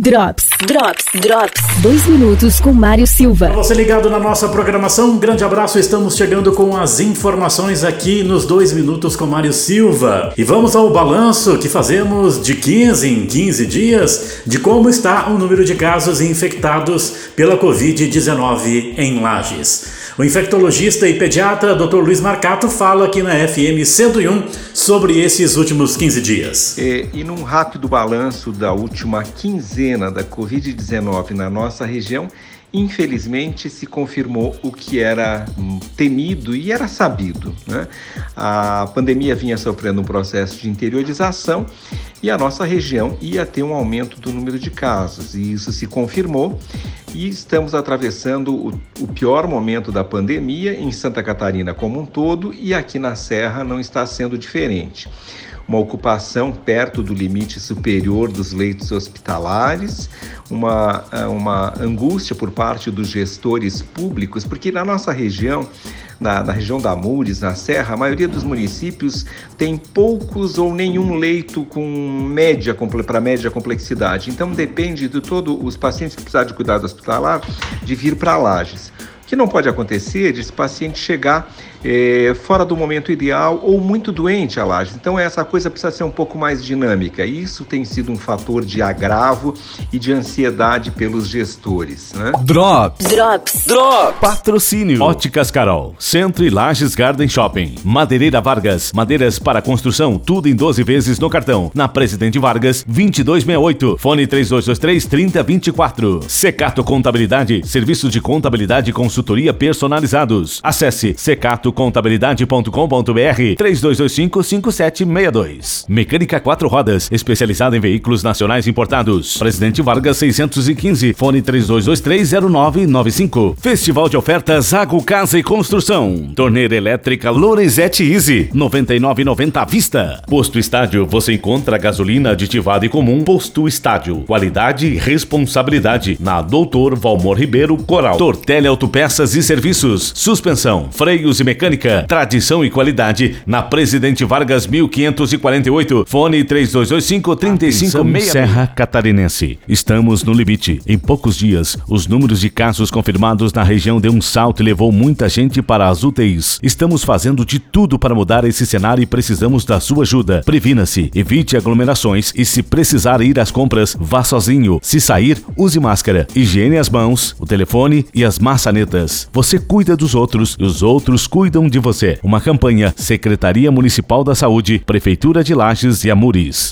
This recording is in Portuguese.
Drops, Drops, Drops. Dois minutos com Mário Silva. Você ligado na nossa programação, um grande abraço. Estamos chegando com as informações aqui nos dois minutos com Mário Silva. E vamos ao balanço que fazemos de 15 em 15 dias de como está o número de casos infectados pela Covid-19 em Lages. O infectologista e pediatra Dr. Luiz Marcato fala aqui na FM 101 sobre esses últimos 15 dias. É, e num rápido balanço da última quinzena da Covid-19 na nossa região, infelizmente se confirmou o que era temido e era sabido. Né? A pandemia vinha sofrendo um processo de interiorização e a nossa região ia ter um aumento do número de casos, e isso se confirmou. E estamos atravessando o, o pior momento da pandemia em Santa Catarina como um todo, e aqui na Serra não está sendo diferente uma ocupação perto do limite superior dos leitos hospitalares, uma, eh, uma angústia por parte dos gestores públicos, porque na nossa região, na, na, região da Mures, na Serra, a maioria dos municípios tem poucos ou nenhum leito com média para média complexidade. Então depende de todos os pacientes que precisarem de cuidado hospitalar de vir para Lages. Que não pode acontecer de esse paciente chegar é, fora do momento ideal ou muito doente a laje. Então essa coisa precisa ser um pouco mais dinâmica. Isso tem sido um fator de agravo e de ansiedade pelos gestores. Né? Drops. Drops. Drops. Patrocínio. Óticas Carol. Centro e Lages Garden Shopping. Madeireira Vargas. Madeiras para construção. Tudo em 12 vezes no cartão. Na Presidente Vargas, 2268. Fone 3223 3024. Secato Contabilidade. Serviços de contabilidade e consultoria personalizados. Acesse secato contabilidade.com.br 3225-5762. Mecânica 4 Rodas, especializada em veículos nacionais importados. Presidente Vargas 615, fone 32230995. Festival de ofertas Água, Casa e Construção. Torneira elétrica Lorenzetti Easy, 99,90 à vista. Posto Estádio, você encontra gasolina aditivada e comum. Posto Estádio, qualidade e responsabilidade. Na Doutor Valmor Ribeiro Coral. Tortelli Autopeças e Serviços. Suspensão, freios e mecânica Mecânica, tradição e qualidade na Presidente Vargas 1548, fone 3225 3566. Serra Catarinense. Estamos no limite. Em poucos dias, os números de casos confirmados na região deu um salto e levou muita gente para as UTIs. Estamos fazendo de tudo para mudar esse cenário e precisamos da sua ajuda. Previna-se, evite aglomerações e se precisar ir às compras, vá sozinho. Se sair, use máscara, higiene as mãos, o telefone e as maçanetas. Você cuida dos outros e os outros cuidam de você. Uma campanha Secretaria Municipal da Saúde, Prefeitura de Lages e Amuris.